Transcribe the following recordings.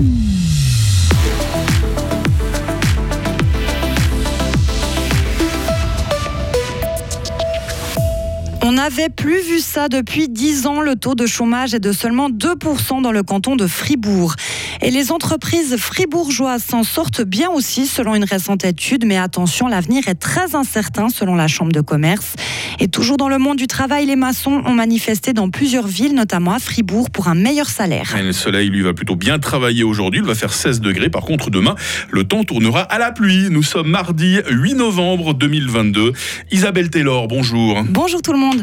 On n'avait plus vu ça depuis 10 ans. Le taux de chômage est de seulement 2% dans le canton de Fribourg. Et les entreprises fribourgeoises s'en sortent bien aussi selon une récente étude. Mais attention, l'avenir est très incertain selon la Chambre de commerce. Et toujours dans le monde du travail, les maçons ont manifesté dans plusieurs villes, notamment à Fribourg, pour un meilleur salaire. le soleil, lui, va plutôt bien travailler aujourd'hui. Il va faire 16 degrés. Par contre, demain, le temps tournera à la pluie. Nous sommes mardi 8 novembre 2022. Isabelle Taylor, bonjour. Bonjour tout le monde.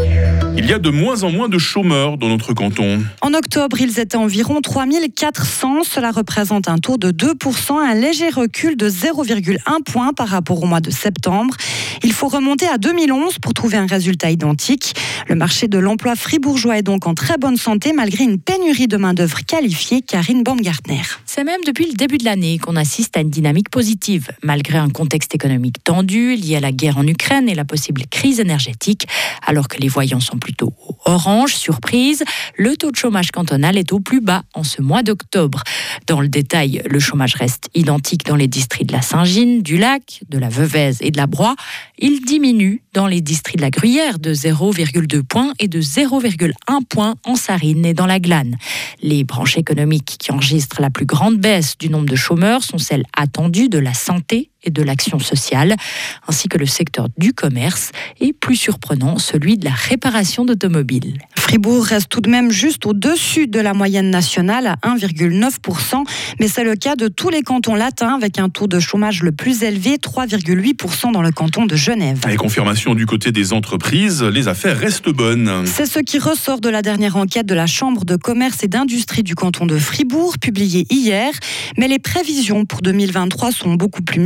Il y a de moins en moins de chômeurs dans notre canton. En octobre, ils étaient environ 3400. Cela représente un taux de 2%, un léger recul de 0,1 point par rapport au mois de septembre. Il faut remonter à 2011 pour trouver un résultat identique. Le marché de l'emploi fribourgeois est donc en très bonne santé malgré une pénurie de main-d'œuvre qualifiée. Karine Baumgartner. C'est même depuis le début de l'année qu'on assiste à une dynamique positive, malgré un contexte économique tendu lié à la guerre en Ukraine et la possible crise énergétique. Alors que les voyants sont plutôt orange, surprise, le taux de chômage cantonal est au plus bas en ce mois d'octobre. Dans le détail, le chômage reste identique dans les districts de la Saint-Gine, du Lac, de la Veuvez et de la Broye. Il diminue dans les districts de la Gruyère de 0,2 points et de 0,1 point en Sarine et dans la Glane. Les branches économiques qui enregistrent la plus grande baisse du nombre de chômeurs sont celles attendues de la santé et de l'action sociale, ainsi que le secteur du commerce et plus surprenant celui de la réparation d'automobiles. Fribourg reste tout de même juste au-dessus de la moyenne nationale à 1,9%, mais c'est le cas de tous les cantons latins avec un taux de chômage le plus élevé, 3,8% dans le canton de Genève. Et confirmation du côté des entreprises, les affaires restent bonnes. C'est ce qui ressort de la dernière enquête de la Chambre de commerce et d'industrie du canton de Fribourg, publiée hier, mais les prévisions pour 2023 sont beaucoup plus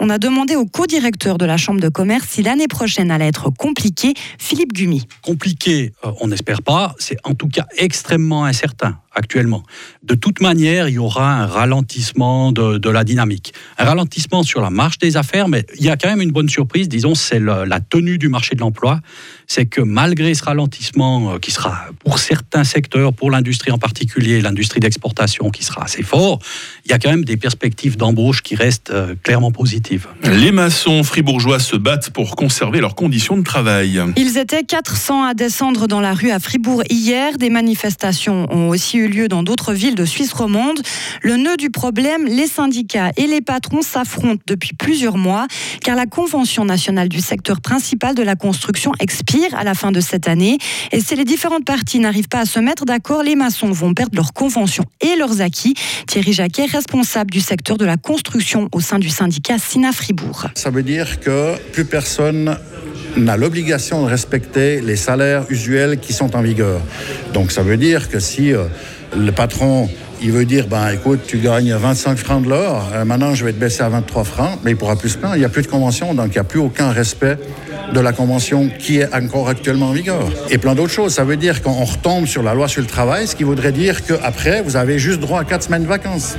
on a demandé au co-directeur de la Chambre de commerce si l'année prochaine allait être compliquée. Philippe Gumi. Compliqué, euh, on n'espère pas. C'est en tout cas extrêmement incertain actuellement. De toute manière, il y aura un ralentissement de, la dynamique. Un ralentissement sur la marche des affaires, mais il y a quand même une bonne surprise, disons, c'est la tenue du marché de l'emploi. C'est que malgré ce ralentissement euh, qui sera pour certains secteurs, pour l'industrie en particulier, l'industrie d'exportation qui sera assez fort, il y a quand même des perspectives d'embauche qui restent euh, clairement positives. Les maçons fribourgeois se battent pour conserver leurs conditions de travail. Ils étaient 400 à descendre dans la rue à Fribourg hier. Des manifestations ont aussi eu lieu dans d'autres villes de Suisse romande. Le nœud du problème, les syndicats et les patrons s'affrontent depuis plusieurs mois car la Convention nationale du secteur principal de la construction expire à la fin de cette année. Et si les différentes parties n'arrivent pas à se mettre d'accord, les maçons vont perdre leur convention et leurs acquis. Thierry Jacquet, responsable du secteur de la construction au sein du syndicat Sina Fribourg. Ça veut dire que plus personne n'a l'obligation de respecter les salaires usuels qui sont en vigueur. Donc ça veut dire que si euh, le patron il veut dire, ben écoute, tu gagnes 25 francs de l'heure, euh, maintenant je vais te baisser à 23 francs, mais il pourra plus se plaindre, il n'y a plus de convention, donc il n'y a plus aucun respect de la convention qui est encore actuellement en vigueur. Et plein d'autres choses. Ça veut dire qu'on retombe sur la loi sur le travail, ce qui voudrait dire qu'après, vous avez juste droit à 4 semaines de vacances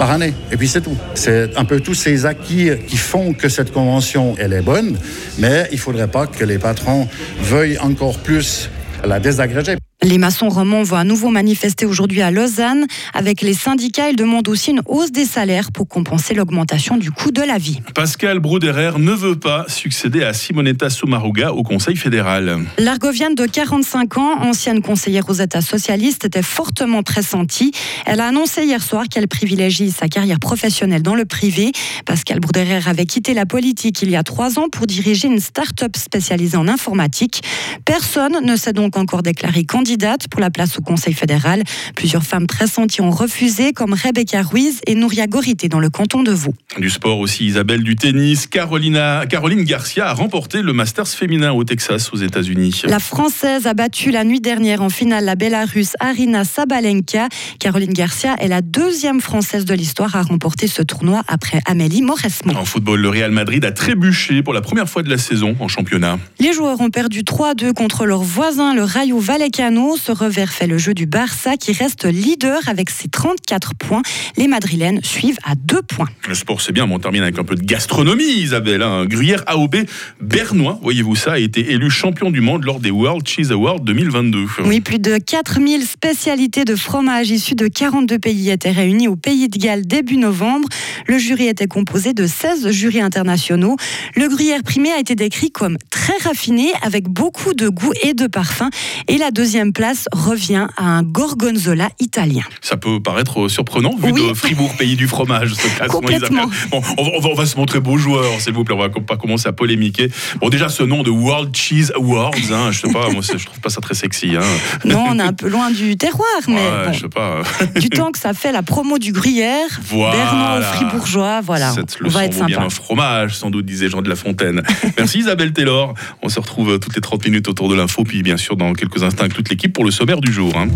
par année. Et puis c'est tout. C'est un peu tous ces acquis qui font que cette convention, elle est bonne, mais il ne faudrait pas que les patrons veuillent encore plus la désagréger. Les maçons romans vont à nouveau manifester aujourd'hui à Lausanne. Avec les syndicats, ils demandent aussi une hausse des salaires pour compenser l'augmentation du coût de la vie. Pascal Brouderer ne veut pas succéder à Simonetta Sommaruga au Conseil fédéral. L'Argovienne de 45 ans, ancienne conseillère aux États socialistes, était fortement pressentie. Elle a annoncé hier soir qu'elle privilégie sa carrière professionnelle dans le privé. Pascal Brouderer avait quitté la politique il y a trois ans pour diriger une start-up spécialisée en informatique. Personne ne s'est donc encore déclaré candidat pour la place au Conseil fédéral. Plusieurs femmes pressenties ont refusé, comme Rebecca Ruiz et Nouria Gorité dans le canton de Vaud. Du sport aussi, Isabelle, du tennis. Carolina, Caroline Garcia a remporté le Masters féminin au Texas, aux États-Unis. La Française a battu la nuit dernière en finale la Bélarusse Arina Sabalenka. Caroline Garcia est la deuxième Française de l'histoire à remporter ce tournoi après Amélie Mauresmo. En football, le Real Madrid a trébuché pour la première fois de la saison en championnat. Les joueurs ont perdu 3-2 contre leur voisin, le Rayo Vallecano Cristiano. Ce revers fait le jeu du Barça qui reste leader avec ses 34 points. Les Madrilènes suivent à 2 points. Le sport, c'est bien, mais on termine avec un peu de gastronomie, Isabelle. Hein. gruyère AOB bernois, voyez-vous ça, a été élu champion du monde lors des World Cheese Awards 2022. Oui, plus de 4000 spécialités de fromage issues de 42 pays étaient réunies au Pays de Galles début novembre. Le jury était composé de 16 jurys internationaux. Le gruyère primé a été décrit comme très raffiné, avec beaucoup de goût et de parfum. Et la deuxième place revient à un gorgonzola italien. Ça peut paraître surprenant, vu de Fribourg, pays du fromage, ce classement, Bon, on, va, se montrer beau joueur, s'il vous plaît. On va pas commencer à polémiquer. Bon, déjà, ce nom de World Cheese Awards, hein, je sais pas, moi, je trouve pas ça très sexy. Hein. Non, on est un peu loin du terroir, mais je sais pas. du temps que ça fait la promo du gruyère, voilà. fribourgeois, voilà. on va être sympa. bien un fromage, sans doute, disait Jean de La Fontaine. Merci Isabelle Taylor. On se retrouve toutes les 30 minutes autour de l'info, puis bien sûr dans quelques instants avec toute l'équipe pour le sommaire du jour. Hein.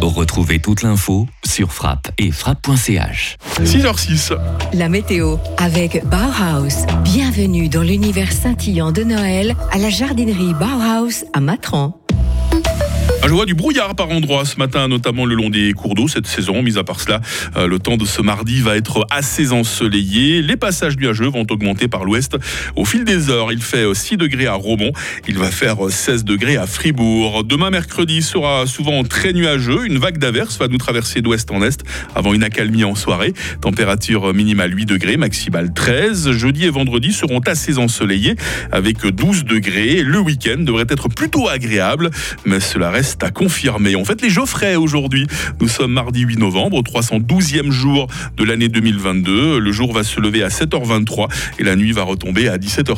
Retrouvez toute l'info sur frappe et frappe.ch. 6h06. La météo avec Bauhaus. Bienvenue dans l'univers scintillant de Noël à la jardinerie Bauhaus à Matran. Ah, je vois du brouillard par endroits ce matin, notamment le long des cours d'eau cette saison. Mis à part cela, euh, le temps de ce mardi va être assez ensoleillé. Les passages nuageux vont augmenter par l'ouest au fil des heures. Il fait 6 degrés à Romont. Il va faire 16 degrés à Fribourg. Demain, mercredi, sera souvent très nuageux. Une vague d'averse va nous traverser d'ouest en est avant une accalmie en soirée. Température minimale 8 degrés, maximale 13. Jeudi et vendredi seront assez ensoleillés avec 12 degrés. Le week-end devrait être plutôt agréable, mais cela reste à confirmer. On fait les Geoffrey aujourd'hui. Nous sommes mardi 8 novembre, au 312e jour de l'année 2022. Le jour va se lever à 7h23 et la nuit va retomber à 17h.